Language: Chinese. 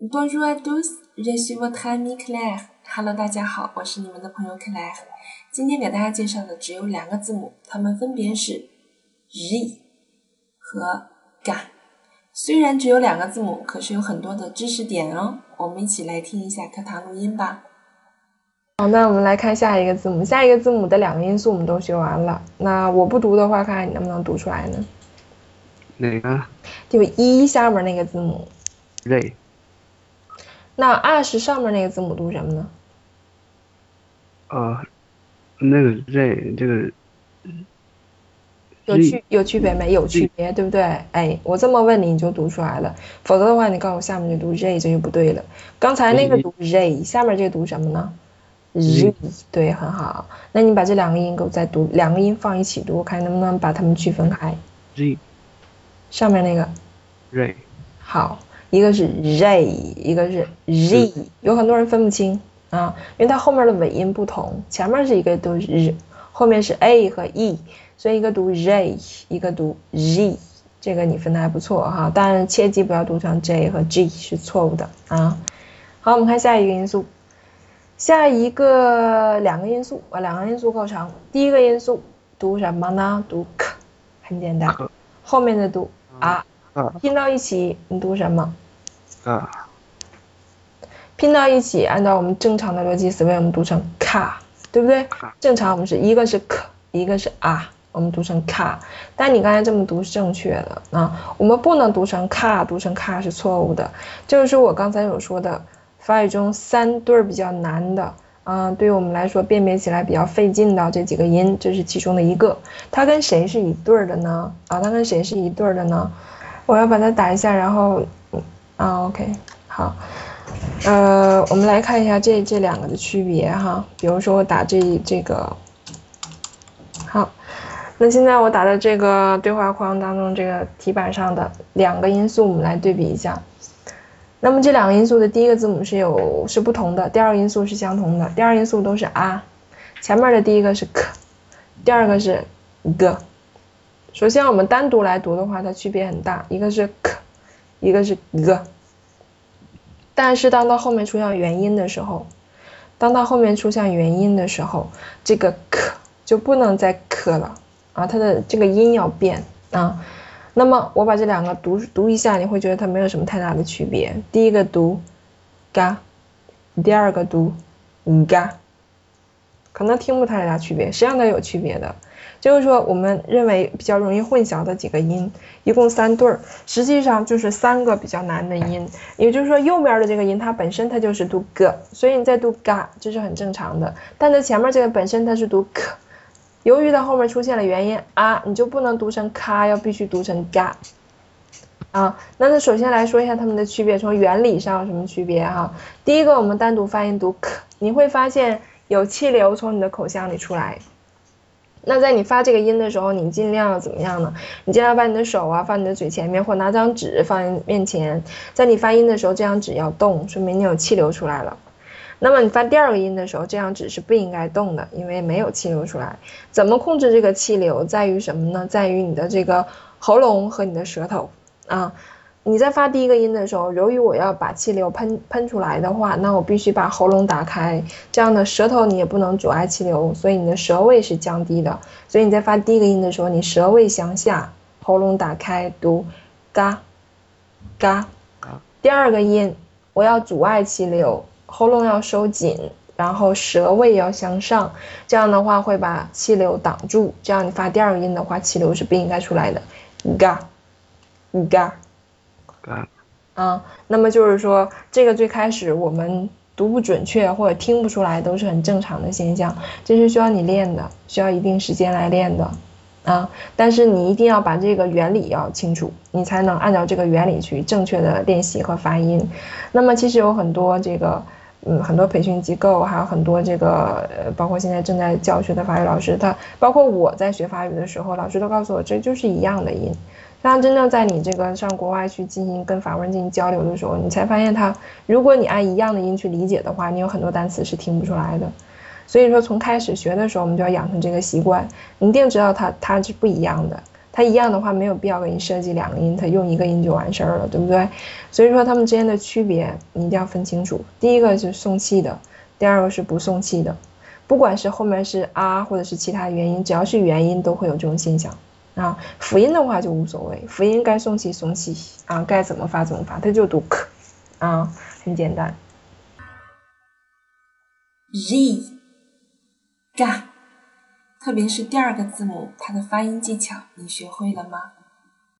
Bonjour à tous, je suis votre ami Claire. Hello，大家好，我是你们的朋友 Claire。今天给大家介绍的只有两个字母，它们分别是 z 和 g。虽然只有两个字母，可是有很多的知识点哦。我们一起来听一下课堂录音吧。好，那我们来看下一个字母。下一个字母的两个音素我们都学完了。那我不读的话，看看你能不能读出来呢？哪个？就一下面那个字母。Z。那二是上面那个字母读什么呢？呃，那个 Z 这个有区有区别没？有区别，对不对？哎，我这么问你，你就读出来了。否则的话，你告诉我下面就读 Z，这就不对了。刚才那个读 Z，下面这个读什么呢？Z，对，很好。那你把这两个音给我再读，两个音放一起读，看能不能把它们区分开。Z。上面那个。Z。好。一个是 z，一个是 z，有很多人分不清啊，因为它后面的尾音不同，前面是一个读 z，后面是 a 和 e，所以一个读 z，一个读 z，这个你分的还不错哈，但切记不要读成 j 和 g 是错误的啊。好，我们看下一个因素，下一个两个因素啊，两个因素构成，第一个因素读什么呢？读 k，很简单，后面的读拼到一起，你读什么？啊。拼到一起，按照我们正常的逻辑思维，我们读成卡，对不对？正常我们是一个是 k，一个是啊，我们读成卡。但你刚才这么读是正确的啊，我们不能读成卡，读成卡是错误的。就是我刚才有说的，法语中三对比较难的，啊，对于我们来说辨别起来比较费劲的这几个音，这是其中的一个。它跟谁是一对的呢？啊，它跟谁是一对的呢？我要把它打一下，然后，啊，OK，好，呃，我们来看一下这这两个的区别哈。比如说我打这这个，好，那现在我打的这个对话框当中这个题板上的两个因素，我们来对比一下。那么这两个因素的第一个字母是有是不同的，第二个因素是相同的。第二因素都是啊，前面的第一个是 k，第二个是 g。首先，我们单独来读的话，它区别很大，一个是 k，一个是 g。但是当到后面出现元音的时候，当到后面出现元音的时候，这个 k 就不能再 k 了啊，它的这个音要变啊。那么我把这两个读读一下，你会觉得它没有什么太大的区别。第一个读 ga，第二个读 ga，可能听不太大区别，实际上它有区别的。就是说，我们认为比较容易混淆的几个音，一共三对儿，实际上就是三个比较难的音。也就是说，右边的这个音它本身它就是读 g，所以你在读 ga 这是很正常的。但在前面这个本身它是读 k，由于它后面出现了元音啊，你就不能读成 ka，要必须读成 ga。啊，那那首先来说一下它们的区别，从原理上有什么区别哈？第一个，我们单独发音读 k，你会发现有气流从你的口腔里出来。那在你发这个音的时候，你尽量怎么样呢？你尽量把你的手啊放你的嘴前面，或拿张纸放你面前，在你发音的时候，这张纸要动，说明你有气流出来了。那么你发第二个音的时候，这张纸是不应该动的，因为没有气流出来。怎么控制这个气流，在于什么呢？在于你的这个喉咙和你的舌头啊。你在发第一个音的时候，由于我要把气流喷喷出来的话，那我必须把喉咙打开，这样的舌头你也不能阻碍气流，所以你的舌位是降低的。所以你在发第一个音的时候，你舌位向下，喉咙打开，读嘎嘎。第二个音我要阻碍气流，喉咙要收紧，然后舌位要向上，这样的话会把气流挡住，这样你发第二个音的话，气流是不应该出来的。嘎嘎。啊，那么就是说，这个最开始我们读不准确或者听不出来都是很正常的现象，这是需要你练的，需要一定时间来练的啊。但是你一定要把这个原理要清楚，你才能按照这个原理去正确的练习和发音。那么其实有很多这个，嗯，很多培训机构，还有很多这个，呃，包括现在正在教学的法语老师，他包括我在学法语的时候，老师都告诉我，这就是一样的音。当真正在你这个上国外去进行跟法国人进行交流的时候，你才发现他，如果你按一样的音去理解的话，你有很多单词是听不出来的。所以说从开始学的时候，我们就要养成这个习惯，你一定知道它它是不一样的。它一样的话，没有必要给你设计两个音，它用一个音就完事儿了，对不对？所以说它们之间的区别你一定要分清楚。第一个是送气的，第二个是不送气的。不管是后面是啊，或者是其他元音，只要是元音都会有这种现象啊。辅音的话就无所谓，辅音该送气送气啊，该怎么发怎么发，它就读 k 啊，很简单。z，g，特别是第二个字母，它的发音技巧你学会了吗？